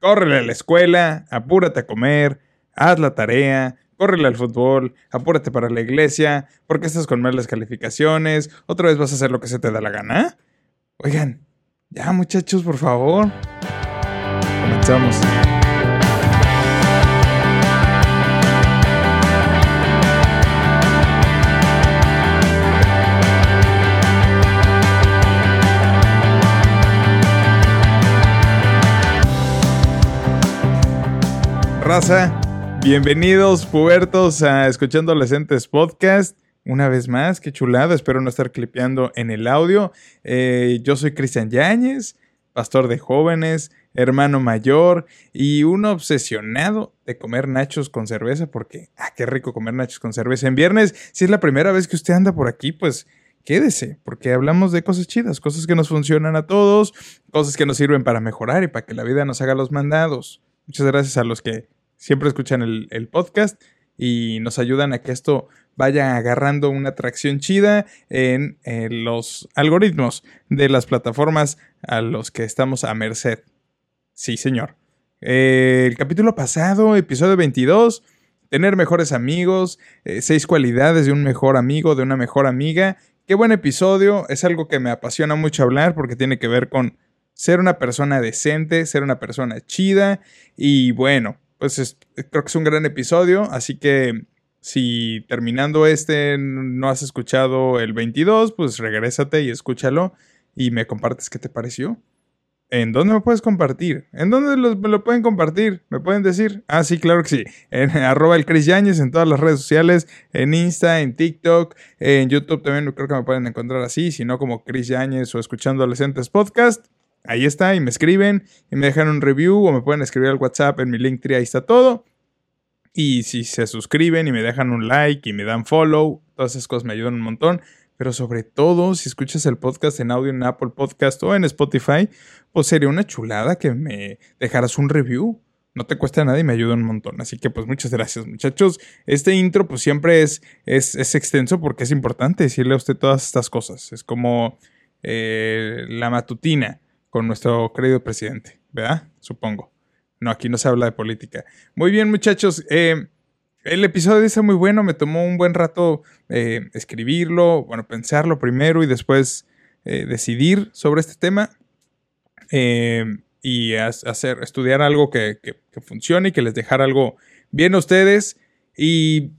córrele a la escuela, apúrate a comer, haz la tarea, córrele al fútbol, apúrate para la iglesia, porque estás con malas calificaciones, otra vez vas a hacer lo que se te da la gana. Oigan, ya muchachos, por favor. Comenzamos. Raza, bienvenidos pubertos a Escuchando Adolescentes Podcast. Una vez más, qué chulada, espero no estar clipeando en el audio. Eh, yo soy Cristian Yáñez, pastor de jóvenes, hermano mayor y un obsesionado de comer nachos con cerveza porque, ah, qué rico comer nachos con cerveza en viernes. Si es la primera vez que usted anda por aquí, pues quédese, porque hablamos de cosas chidas, cosas que nos funcionan a todos, cosas que nos sirven para mejorar y para que la vida nos haga los mandados. Muchas gracias a los que siempre escuchan el, podcast y nos ayudan a que esto vaya agarrando una tracción chida en, los algoritmos de las plataformas a los que estamos a merced. Sí, señor. Eh, el capítulo pasado, episodio 22, tener mejores amigos, eh, seis cualidades de un mejor amigo, de una mejor amiga. Qué buen episodio, es algo que me apasiona mucho hablar porque tiene que ver con ser una persona decente, ser una persona chida y bueno, pues creo que es un gran episodio, así que si terminando este no has escuchado el 22, pues regrésate y escúchalo y me compartes qué te pareció. ¿En dónde me puedes compartir? ¿En dónde me lo pueden compartir? ¿Me pueden decir? Ah, sí, claro que sí. En arroba el Chris Yañez en todas las redes sociales, en Insta, en TikTok, en YouTube también creo que me pueden encontrar así, si no como Chris Yañez o escuchando Adolescentes Podcast. Ahí está, y me escriben, y me dejan un review, o me pueden escribir al WhatsApp en mi link ahí está todo. Y si se suscriben y me dejan un like y me dan follow, todas esas cosas me ayudan un montón. Pero sobre todo, si escuchas el podcast en audio en Apple Podcast o en Spotify, pues sería una chulada que me dejaras un review. No te cuesta nada y me ayuda un montón. Así que pues muchas gracias muchachos. Este intro pues siempre es, es, es extenso porque es importante decirle a usted todas estas cosas. Es como eh, la matutina con nuestro querido presidente, ¿verdad? Supongo. No, aquí no se habla de política. Muy bien, muchachos. Eh, el episodio dice muy bueno, me tomó un buen rato eh, escribirlo, bueno, pensarlo primero y después eh, decidir sobre este tema y hacer, estudiar algo que, que, funcione y que les dejara algo bien a ustedes. Y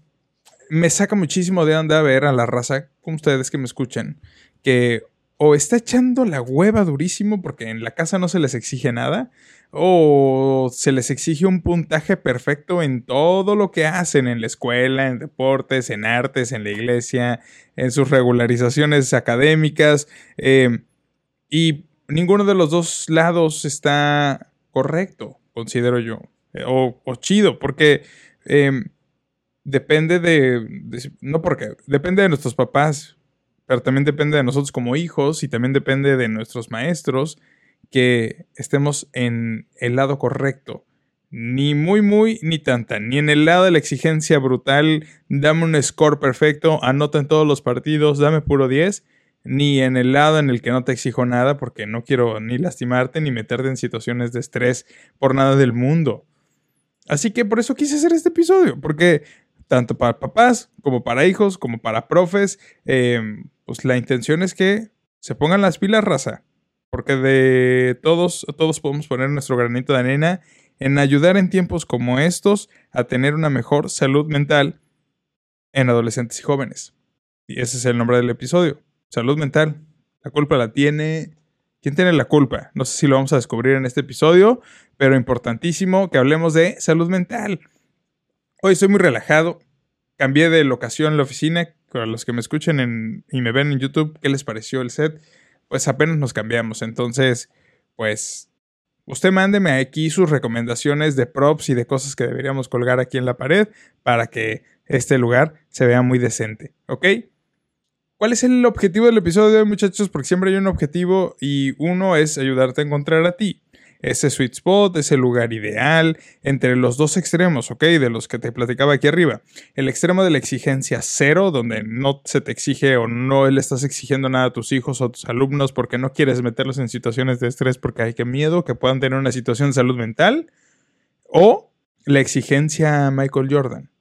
me saca muchísimo de onda ver a la raza, como ustedes que me escuchan, que o está echando la hueva durísimo porque en la casa no se les exige nada, o se les exige un puntaje perfecto en todo lo que hacen en la escuela, en deportes, en artes, en la iglesia, en sus regularizaciones académicas, eh, y ninguno de los dos lados está correcto, considero yo, eh, o, chido, porque... Eh, depende de, no porque, depende de nuestros papás, pero también depende de nosotros como hijos y también depende de nuestros maestros que estemos en el lado correcto. Ni muy, muy, ni tanta. Ni en el lado de la exigencia brutal, dame un score perfecto, anota en todos los partidos, dame puro 10. Ni en el lado en el que no te exijo nada porque no quiero ni lastimarte ni meterte en situaciones de estrés por nada del mundo. Así que por eso quise hacer este episodio, porque tanto para papás como para hijos, como para profes, eh, pues la intención es que se pongan las pilas, raza. Porque de todos, todos podemos poner nuestro granito de arena en ayudar en tiempos como estos a tener una mejor salud mental en adolescentes y jóvenes. Y ese es el nombre del episodio. Salud mental. La culpa la tiene... ¿Quién tiene la culpa? No sé si lo vamos a descubrir en este episodio, pero importantísimo que hablemos de salud mental. Hoy estoy muy relajado. Cambié de locación la oficina para los que me escuchen y me ven en YouTube, ¿qué les pareció el set? Pues apenas nos cambiamos. Entonces, pues, usted mándeme aquí sus recomendaciones de props y de cosas que deberíamos colgar aquí en la pared para que este lugar se vea muy decente. ¿Ok? ¿Cuál es el objetivo del episodio de hoy, muchachos? Porque siempre hay un objetivo y uno es ayudarte a encontrar a ti ese sweet spot, ese lugar ideal, entre los dos extremos, ¿ok? De los que te platicaba aquí arriba. El extremo de la exigencia cero, donde no se te exige o no le estás exigiendo nada a tus hijos o a tus alumnos porque no quieres meterlos en situaciones de estrés porque hay que miedo que puedan tener una situación de salud mental. O la exigencia Michael Jordan.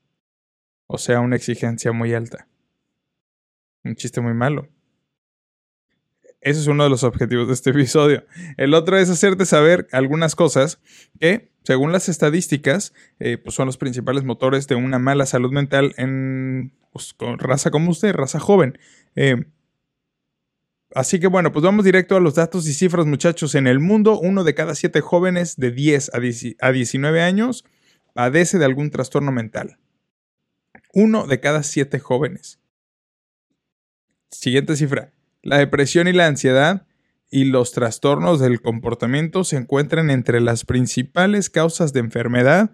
O sea, una exigencia muy alta. Un chiste muy malo. Ese es uno de los objetivos de este episodio. El otro es hacerte saber algunas cosas que, según las estadísticas, eh, pues son los principales motores de una mala salud mental en pues, raza como usted, raza joven. Eh, así que bueno, pues vamos directo a los datos y cifras, muchachos. En el mundo, uno de cada siete jóvenes de 10 a 19 años padece de algún trastorno mental. Uno de cada siete jóvenes. Siguiente cifra. La depresión y la ansiedad y los trastornos del comportamiento se encuentran entre las principales causas de enfermedad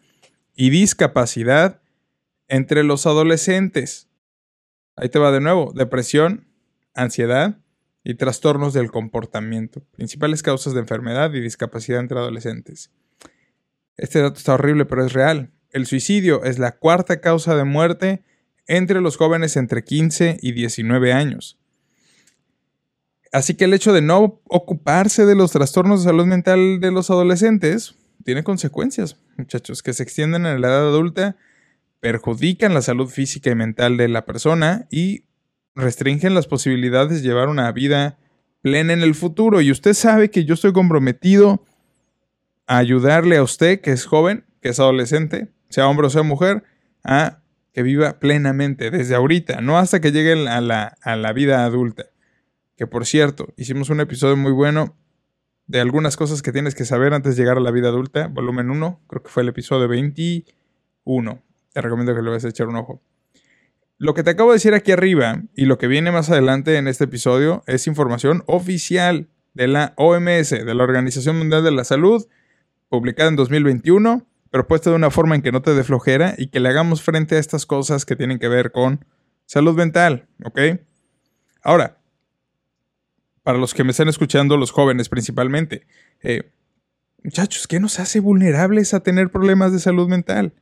y discapacidad entre los adolescentes. Ahí te va de nuevo. Depresión, ansiedad y trastornos del comportamiento. Principales causas de enfermedad y discapacidad entre adolescentes. Este dato está horrible, pero es real. El suicidio es la cuarta causa de muerte entre los jóvenes entre 15 y 19 años. Así que el hecho de no ocuparse de los trastornos de salud mental de los adolescentes tiene consecuencias, muchachos, que se extienden en la edad adulta, perjudican la salud física y mental de la persona y restringen las posibilidades de llevar una vida plena en el futuro. Y usted sabe que yo estoy comprometido a ayudarle a usted, que es joven, que es adolescente, sea hombre o sea mujer, a que viva plenamente desde ahorita, no hasta que llegue a la, a la vida adulta. Que por cierto, hicimos un episodio muy bueno de algunas cosas que tienes que saber antes de llegar a la vida adulta, volumen 1, creo que fue el episodio 21. Te recomiendo que le vayas a echar un ojo. Lo que te acabo de decir aquí arriba y lo que viene más adelante en este episodio es información oficial de la OMS, de la Organización Mundial de la Salud, publicada en 2021, pero puesta de una forma en que no te dé flojera y que le hagamos frente a estas cosas que tienen que ver con salud mental, ¿ok? Ahora, para los que me están escuchando, los jóvenes principalmente. Eh, muchachos, ¿qué nos hace vulnerables a tener problemas de salud mental?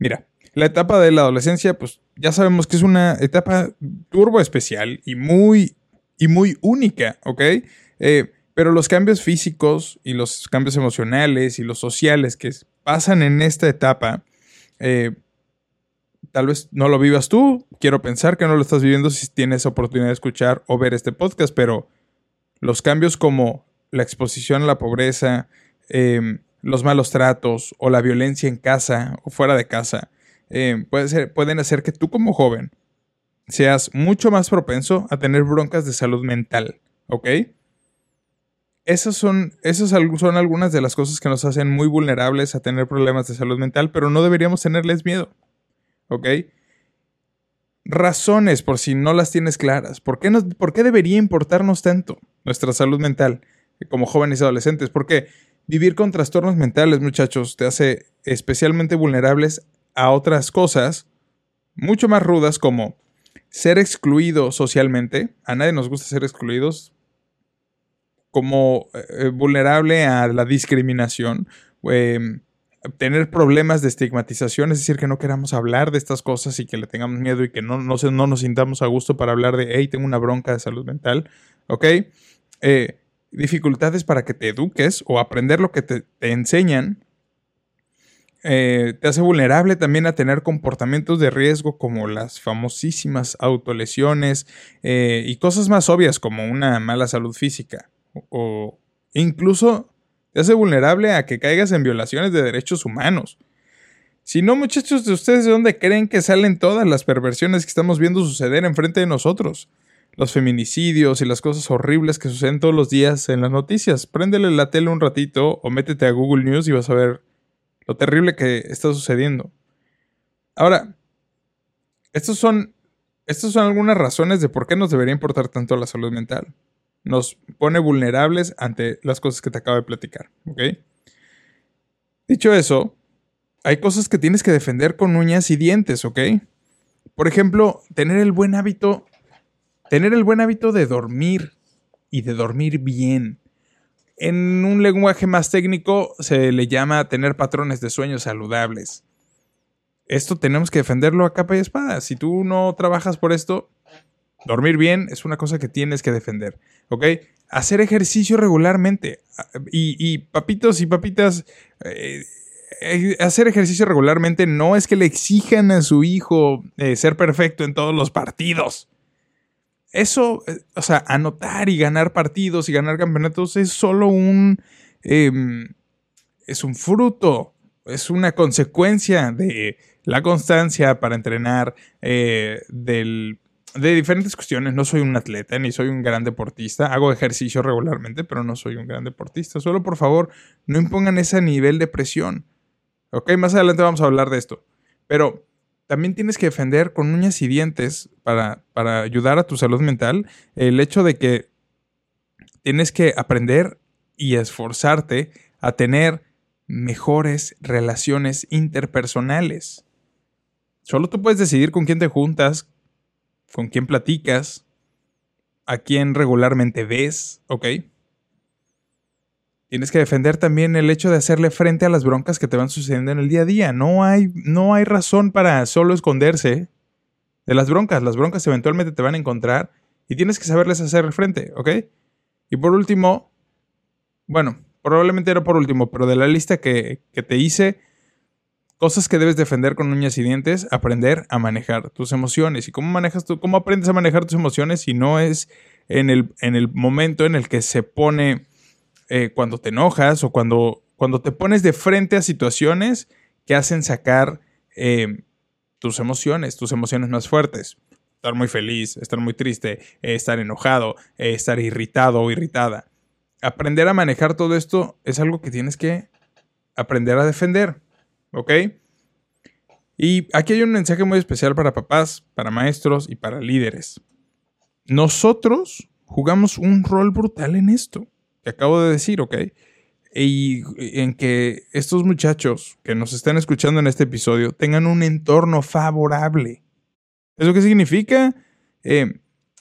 Mira, la etapa de la adolescencia, pues ya sabemos que es una etapa turbo especial y muy, y muy única, ¿ok? Eh, pero los cambios físicos y los cambios emocionales y los sociales que pasan en esta etapa, eh, tal vez no lo vivas tú, quiero pensar que no lo estás viviendo si tienes oportunidad de escuchar o ver este podcast, pero los cambios como la exposición a la pobreza, em, los malos tratos o la violencia en casa o fuera de casa, em, pueden hacer que tú como joven seas mucho más propenso a tener broncas de salud mental, ¿ok? Esas son, esas son algunas de las cosas que nos hacen muy vulnerables a tener problemas de salud mental, pero no deberíamos tenerles miedo. ¿Ok? Razones por si no las tienes claras. ¿Por qué, ¿Por qué debería importarnos tanto nuestra salud mental como jóvenes y adolescentes? Porque vivir con trastornos mentales, muchachos, te hace especialmente vulnerables a otras cosas mucho más rudas como ser excluido socialmente. A nadie nos gusta ser excluidos. Como eh, vulnerable a la discriminación. Eh, tener problemas de estigmatización, es decir, que no queramos hablar de estas cosas y que le tengamos miedo y que no, no, no nos sintamos a gusto para hablar de, hey, tengo una bronca de salud mental, ¿ok? Eh, dificultades para que te eduques o aprender lo que te, enseñan. Eh, te hace vulnerable también a tener comportamientos de riesgo como las famosísimas autolesiones eh, y cosas más obvias como una mala salud física o incluso te hace vulnerable a que caigas en violaciones de derechos humanos. Si no, muchachos, ¿de ustedes de dónde creen que salen todas las perversiones que estamos viendo suceder enfrente de nosotros? Los feminicidios y las cosas horribles que suceden todos los días en las noticias. Préndele la tele un ratito o métete a Google News y vas a ver lo terrible que está sucediendo. Ahora, son, estas son algunas razones de por qué nos debería importar tanto la salud mental nos pone vulnerables ante las cosas que te acabo de platicar. ¿Ok? Dicho eso, hay cosas que tienes que defender con uñas y dientes, ¿ok? Por ejemplo, tener el buen hábito, tener el buen hábito de dormir y de dormir bien. En un lenguaje más técnico se le llama tener patrones de sueños saludables. Esto tenemos que defenderlo a capa y espada. Si tú no trabajas por esto, dormir bien es una cosa que tienes que defender. ¿Ok? Hacer ejercicio regularmente. Y, papitos y papitas, eh, eh, hacer ejercicio regularmente no es que le exijan a su hijo eh, ser perfecto en todos los partidos. Eso, o sea, anotar y ganar partidos y ganar campeonatos es solo un... Em, es un fruto, es una consecuencia de la constancia para entrenar, del, de diferentes cuestiones. No soy un atleta ni soy un gran deportista. Hago ejercicio regularmente, pero no soy un gran deportista. Solo por favor, no impongan ese nivel de presión. Ok, más adelante vamos a hablar de esto. Pero también tienes que defender con uñas y dientes para, para ayudar a tu salud mental el hecho de que tienes que aprender y esforzarte a tener mejores relaciones interpersonales. Solo tú puedes decidir con quién te juntas, con quién platicas, a quién regularmente ves, ¿ok? Tienes que defender también el hecho de hacerle frente a las broncas que te van sucediendo en el día a día. No hay, no hay razón para solo esconderse de las broncas. Las broncas eventualmente te van a encontrar y tienes que saberles hacer frente, ¿ok? Y por último, bueno, probablemente era por último, pero de la lista que, que te hice, cosas que debes defender con uñas y dientes, aprender a manejar tus emociones. ¿Y cómo manejas tú, cómo aprendes a manejar tus emociones si no es en el, en el momento en el que se pone eh, cuando te enojas o cuando, cuando te pones de frente a situaciones que hacen sacar eh, tus emociones, tus emociones más fuertes. Estar muy feliz, estar muy triste, eh, estar enojado, estar irritado o irritada. Aprender a manejar todo esto es algo que tienes que aprender a defender, ¿ok? Y aquí hay un mensaje muy especial para papás, para maestros y para líderes. Nosotros jugamos un rol brutal en esto que acabo de decir, ¿ok? Y en que estos muchachos que nos están escuchando en este episodio tengan un entorno favorable. ¿Eso qué significa? Eh,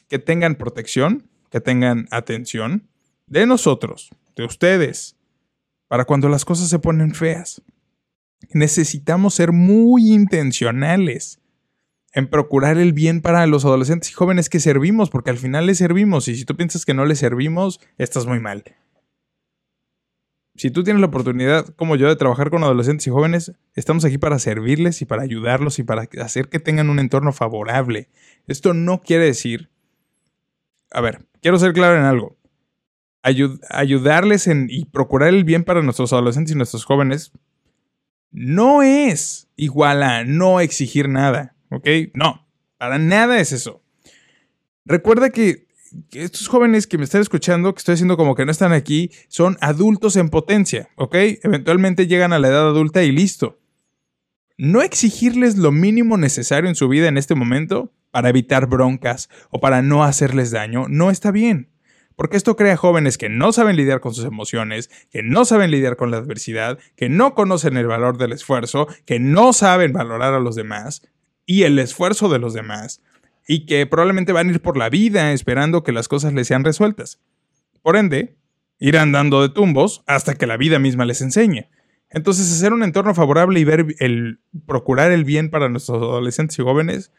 que tengan protección, que tengan atención de nosotros, de ustedes, para cuando las cosas se ponen feas. Necesitamos ser muy intencionales en procurar el bien para los adolescentes y jóvenes que servimos, porque al final les servimos y si tú piensas que no les servimos, estás muy mal. Si tú tienes la oportunidad, como yo, de trabajar con adolescentes y jóvenes, estamos aquí para servirles y para ayudarlos y para hacer que tengan un entorno favorable. Esto no quiere decir... A ver, quiero ser claro en algo. ayudarles y procurar el bien para nuestros adolescentes y nuestros jóvenes no es igual a no exigir nada. ¿ok? No, para nada es eso. Recuerda que estos jóvenes que me están escuchando, que estoy haciendo como que no están aquí, son adultos en potencia, ¿ok? Eventualmente llegan a la edad adulta y listo. No exigirles lo mínimo necesario en su vida en este momento para evitar broncas o para no hacerles daño no está bien. Porque esto crea jóvenes que no saben lidiar con sus emociones, que no saben lidiar con la adversidad, que no conocen el valor del esfuerzo, que no saben valorar a los demás, y el esfuerzo de los demás, y que probablemente van a ir por la vida esperando que las cosas les sean resueltas. Por ende, irán dando de tumbos hasta que la vida misma les enseñe. Entonces, hacer un entorno favorable y ver el procurar el bien para nuestros adolescentes y jóvenes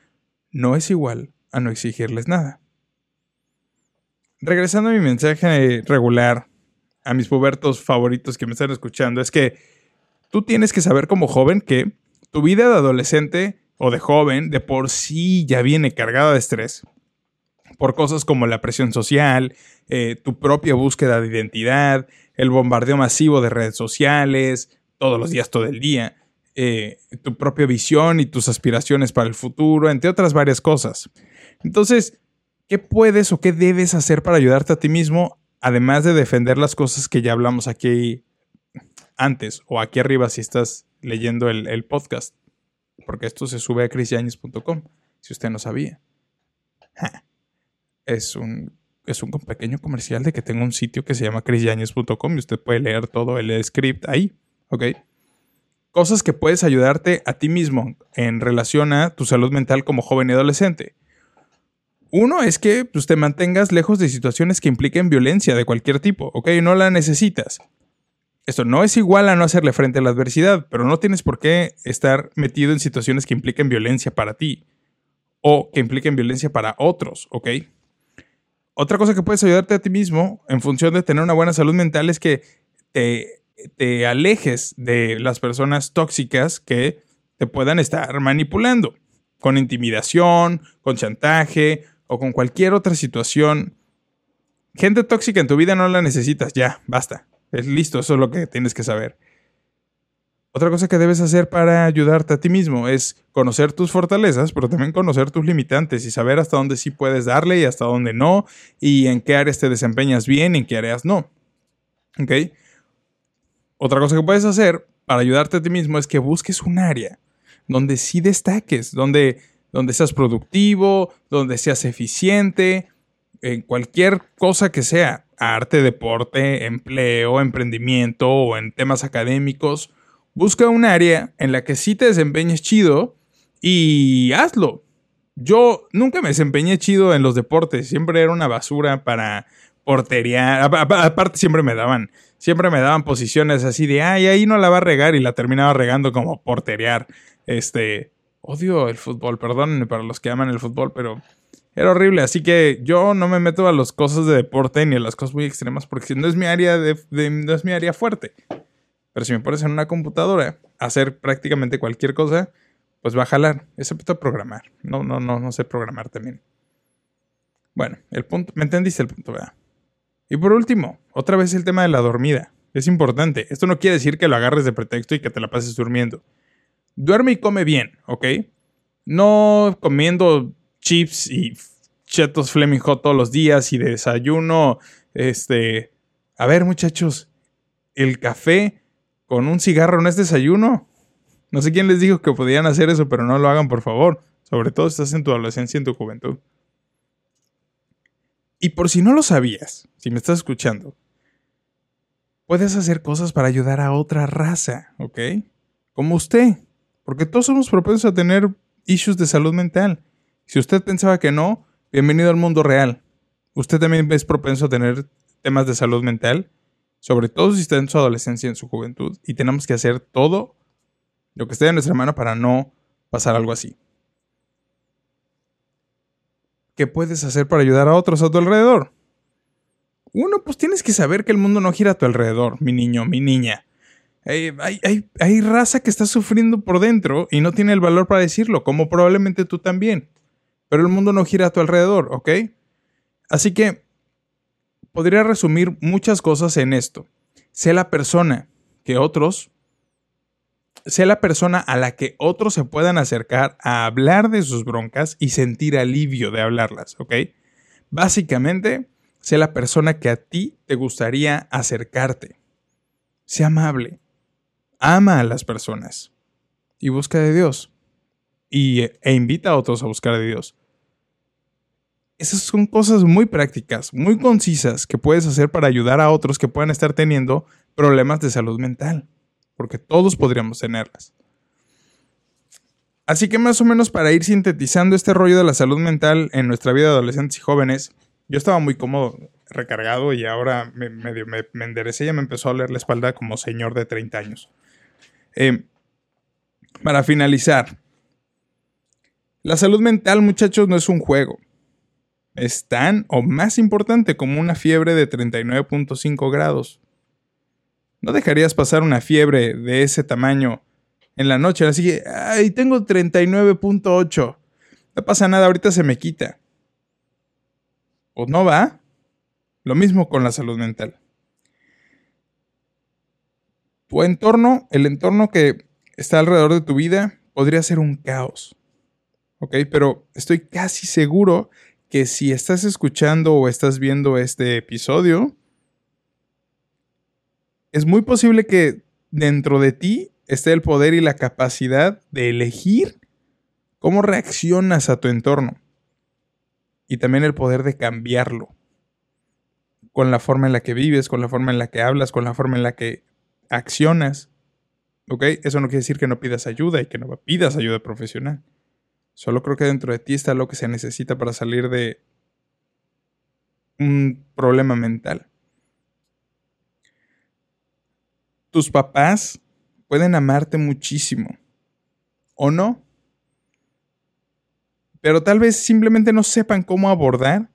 no es igual a no exigirles nada. Regresando a mi mensaje regular a mis pubertos favoritos que me están escuchando, es que tú tienes que saber como joven que tu vida de adolescente o de joven de por sí ya viene cargada de estrés por cosas como la presión social, eh, tu propia búsqueda de identidad, el bombardeo masivo de redes sociales, todos los días, todo el día, eh, tu propia visión y tus aspiraciones para el futuro, entre otras varias cosas. Entonces, ¿qué puedes o qué debes hacer para ayudarte a ti mismo, además de defender las cosas que ya hablamos aquí antes o aquí arriba si estás leyendo el podcast? porque esto se sube a chrisyañez.com, si usted no sabía. Es un, es un pequeño comercial de que tengo un sitio que se llama chrisyañez.com y usted puede leer todo el script ahí, ¿ok? Cosas que puedes ayudarte a ti mismo en relación a tu salud mental como joven y adolescente. Uno es que pues, te mantengas lejos de situaciones que impliquen violencia de cualquier tipo, ¿ok? No la necesitas. Esto no es igual a no hacerle frente a la adversidad, pero no tienes por qué estar metido en situaciones que impliquen violencia para ti o que impliquen violencia para otros, ¿ok? Otra cosa que puedes ayudarte a ti mismo en función de tener una buena salud mental es que te, te alejes de las personas tóxicas que te puedan estar manipulando con intimidación, con chantaje o con cualquier otra situación. Gente tóxica en tu vida no la necesitas, ya, basta. Es listo, eso es lo que tienes que saber. Otra cosa que debes hacer para ayudarte a ti mismo es conocer tus fortalezas, pero también conocer tus limitantes y saber hasta dónde sí puedes darle y hasta dónde no, y en qué áreas te desempeñas bien y en qué áreas no. ¿Ok? Otra cosa que puedes hacer para ayudarte a ti mismo es que busques un área donde sí destaques, donde, donde seas productivo, donde seas eficiente, en cualquier cosa que sea, arte, deporte, empleo, emprendimiento o en temas académicos, busca un área en la que sí te desempeñes chido y hazlo. Yo nunca me desempeñé chido en los deportes, siempre era una basura para portería. Aparte siempre me daban, siempre me daban posiciones así de, ay, ahí no la va a regar y la terminaba regando como porterear. Este, odio el fútbol, perdónenme para los que aman el fútbol, pero era horrible. Así que yo no me meto a las cosas de deporte ni a las cosas muy extremas porque no es mi área, de, no es mi área fuerte. Pero si me pones en una computadora a hacer prácticamente cualquier cosa, pues va a jalar, excepto programar. No, no, no, no sé programar también. Bueno, el punto, me entendiste el punto, ¿verdad? Y por último, otra vez el tema de la dormida. Es importante. Esto no quiere decir que lo agarres de pretexto y que te la pases durmiendo duerme y come bien, ¿ok? No comiendo chips y chetos Fleming Hot todos los días y de desayuno, este... A ver, muchachos, el café con un cigarro no es desayuno. No sé quién les dijo que podían hacer eso, pero no lo hagan, por favor. Sobre todo si estás en tu adolescencia y en tu juventud. Y por si no lo sabías, si me estás escuchando, puedes hacer cosas para ayudar a otra raza, ¿ok? Como usted. Porque todos somos propensos a tener issues de salud mental. Si usted pensaba que no, bienvenido al mundo real. Usted también es propenso a tener temas de salud mental, sobre todo si está en su adolescencia en su juventud, y tenemos que hacer todo lo que esté en nuestra mano para no pasar algo así. ¿Qué puedes hacer para ayudar a otros a tu alrededor? Uno, pues tienes que saber que el mundo no gira a tu alrededor, mi niño, mi niña. Hay, hay, raza que está sufriendo por dentro y no tiene el valor para decirlo, como probablemente tú también. Pero el mundo no gira a tu alrededor, ¿ok? Así que podría resumir muchas cosas en esto. Sé la persona que otros, sé la persona a la que otros se puedan acercar a hablar de sus broncas y sentir alivio de hablarlas, ¿ok? Básicamente, sé la persona que a ti te gustaría acercarte. Sé amable ama a las personas y busca de Dios y, e invita a otros a buscar de Dios. Esas son cosas muy prácticas, muy concisas que puedes hacer para ayudar a otros que puedan estar teniendo problemas de salud mental, porque todos podríamos tenerlas. Así que más o menos para ir sintetizando este rollo de la salud mental en nuestra vida de adolescentes y jóvenes, yo estaba muy cómodo, recargado y ahora me, me, enderecé y me empezó a oler la espalda como señor de 30 años. Eh, para finalizar, la salud mental, muchachos, no es un juego. Es tan o más importante como una fiebre de 39.5 grados. No dejarías pasar una fiebre de ese tamaño en la noche, así que, ay, tengo 39.8. No pasa nada, ahorita se me quita. ¿O no va? Lo mismo con la salud mental tu entorno, el entorno que está alrededor de tu vida, podría ser un caos. ¿Ok? Pero estoy casi seguro que si estás escuchando o estás viendo este episodio, es muy posible que dentro de ti esté el poder y la capacidad de elegir cómo reaccionas a tu entorno. Y también el poder de cambiarlo. Con la forma en la que vives, con la forma en la que hablas, con la forma en la que accionas. ¿Ok? Eso no quiere decir que no pidas ayuda y que no pidas ayuda profesional. Solo creo que dentro de ti está lo que se necesita para salir de un problema mental. Tus papás pueden amarte muchísimo, ¿o no? Pero tal vez simplemente no sepan cómo abordar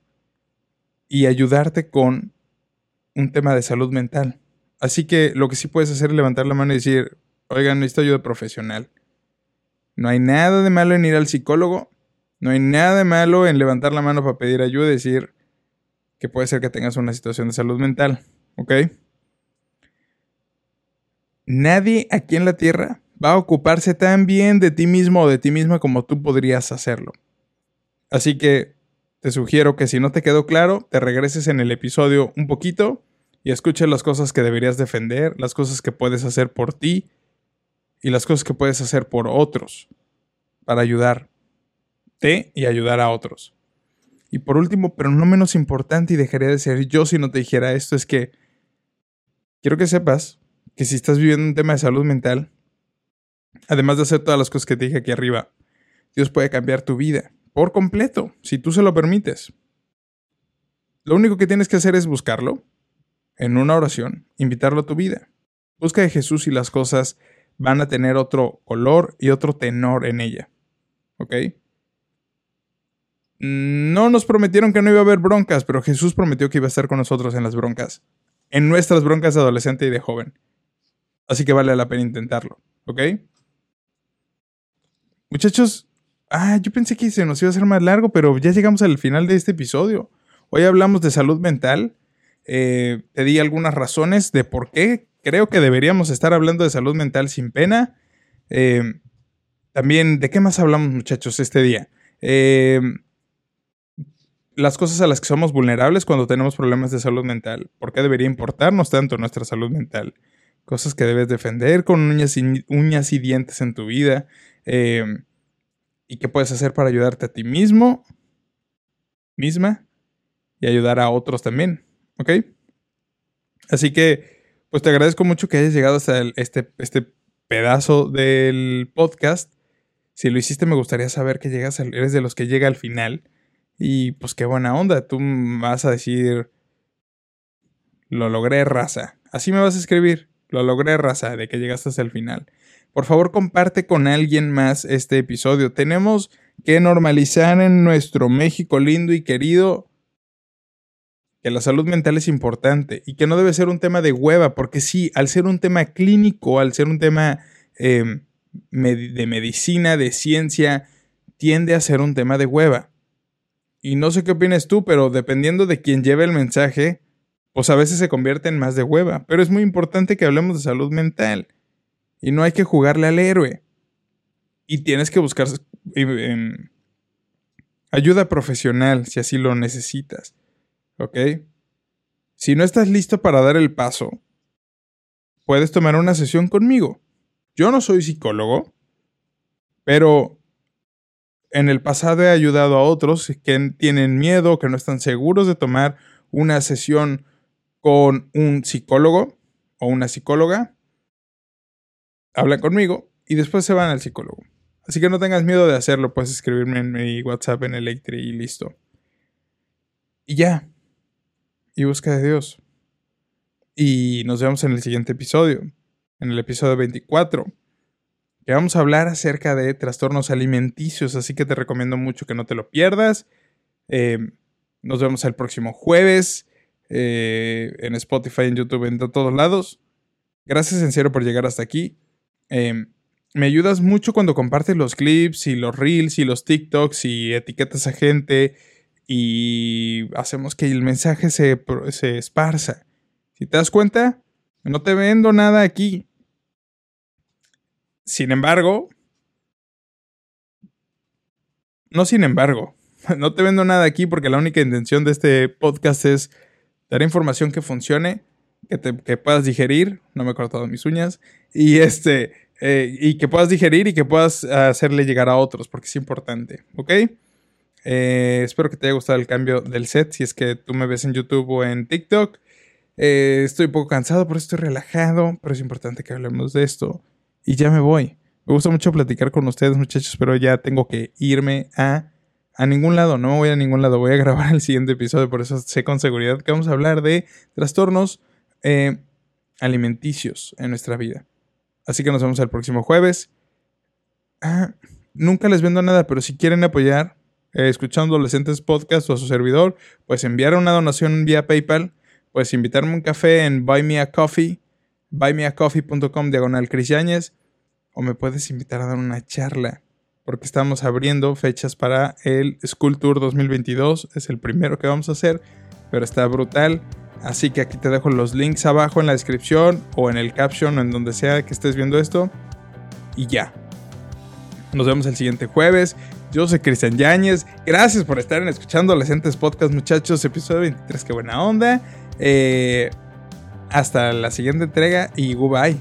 y ayudarte con un tema de salud mental. Así que lo que sí puedes hacer es levantar la mano y decir, oigan, necesito ayuda profesional. No hay nada de malo en ir al psicólogo, no hay nada de malo en levantar la mano para pedir ayuda y decir que puede ser que tengas una situación de salud mental, ¿ok? Nadie aquí en la Tierra va a ocuparse tan bien de ti mismo o de ti misma como tú podrías hacerlo. Así que te sugiero que si no te quedó claro, te regreses en el episodio un poquito y escuches las cosas que deberías defender, las cosas que puedes hacer por ti y las cosas que puedes hacer por otros para ayudarte y ayudar a otros. Y por último, pero no menos importante y dejaría de ser yo si no te dijera esto, es que quiero que sepas que si estás viviendo un tema de salud mental, además de hacer todas las cosas que te dije aquí arriba, Dios puede cambiar tu vida por completo, si tú se lo permites. Lo único que tienes que hacer es buscarlo en una oración, invitarlo a tu vida. Busca de Jesús y las cosas van a tener otro color y otro tenor en ella. ¿Ok? No nos prometieron que no iba a haber broncas, pero Jesús prometió que iba a estar con nosotros en las broncas. En nuestras broncas de adolescente y de joven. Así que vale la pena intentarlo. ¿Ok? Muchachos, Ah, yo pensé que se nos iba a hacer más largo, pero ya llegamos al final de este episodio. Hoy hablamos de salud mental. Eh, te di algunas razones de por qué creo que deberíamos estar hablando de salud mental sin pena. Eh, también, ¿de qué más hablamos, muchachos, este día? Eh, las cosas a las que somos vulnerables cuando tenemos problemas de salud mental. ¿Por qué debería importarnos tanto nuestra salud mental? Cosas que debes defender con uñas y, dientes en tu vida y qué puedes hacer para ayudarte a ti mismo, misma, y ayudar a otros también, ¿ok? Así que, pues te agradezco mucho que hayas llegado hasta este, este pedazo del podcast. Si lo hiciste, me gustaría saber que llegas, eres de los que llega al final. Y pues qué buena onda, tú vas a decir, lo logré raza. Así me vas a escribir, lo logré raza, de que llegaste hasta el final. Por favor, comparte con alguien más este episodio. Tenemos que normalizar en nuestro México lindo y querido que la salud mental es importante y que no debe ser un tema de hueva, porque sí, al ser un tema clínico, al ser un tema em, de medicina, de ciencia, tiende a ser un tema de hueva. Y no sé qué opinas tú, pero dependiendo de quién lleve el mensaje, pues a veces se convierte en más de hueva. Pero es muy importante que hablemos de salud mental. Y no hay que jugarle al héroe. Y tienes que buscar em, ayuda profesional si así lo necesitas. ¿Ok? Si no estás listo para dar el paso, puedes tomar una sesión conmigo. Yo no soy psicólogo, pero en el pasado he ayudado a otros que tienen miedo, que no están seguros de tomar una sesión con un psicólogo o una psicóloga hablan conmigo y después se van al psicólogo. Así que no tengas miedo de hacerlo, puedes escribirme en mi WhatsApp en Electri y listo. Y ya. Y busca de Dios. Y nos vemos en el siguiente episodio, en el episodio 24, que vamos a hablar acerca de trastornos alimenticios, así que te recomiendo mucho que no te lo pierdas. Eh, nos vemos el próximo jueves eh, en Spotify, en YouTube, en todos lados. Gracias en por llegar hasta aquí. Em, me ayudas mucho cuando compartes los clips y los reels y los TikToks y etiquetas a gente y hacemos que el mensaje se, se esparza. Si te das cuenta, no te vendo nada aquí. Sin embargo, no sin embargo, no te vendo nada aquí porque la única intención de este podcast es dar información que funcione que, puedas digerir, no me he cortado mis uñas, y, este, eh, y que puedas digerir y que puedas hacerle llegar a otros, porque es importante, ¿ok? Eh, espero que te haya gustado el cambio del set, si es que tú me ves en YouTube o en TikTok. Eh, estoy un poco cansado, por eso estoy relajado, pero es importante que hablemos de esto. Y ya me voy. Me gusta mucho platicar con ustedes, muchachos, pero ya tengo que irme a, a ningún lado. No me voy a ningún lado. Voy a grabar el siguiente episodio, por eso sé con seguridad que vamos a hablar de trastornos eh, alimenticios en nuestra vida. Así que nos vemos el próximo jueves. Ah, nunca les vendo nada, pero si quieren apoyar eh, escuchando Adolescentes Podcast o a su servidor, pues enviar una donación vía PayPal, pues invitarme un café en Buy Me a Coffee, buymeacoffee.com diagonal Cris o me puedes invitar a dar una charla, porque estamos abriendo fechas para el School Tour 2022, es el primero que vamos a hacer, pero está brutal. Así que aquí te dejo los links abajo en la descripción o en el caption o en donde sea que estés viendo esto. Y ya. Nos vemos el siguiente jueves. Yo soy Cristian Yáñez. Gracias por estar en Escuchando Adolescentes Podcast, muchachos. Episodio 23, qué buena onda. Eh, hasta la siguiente entrega y goodbye.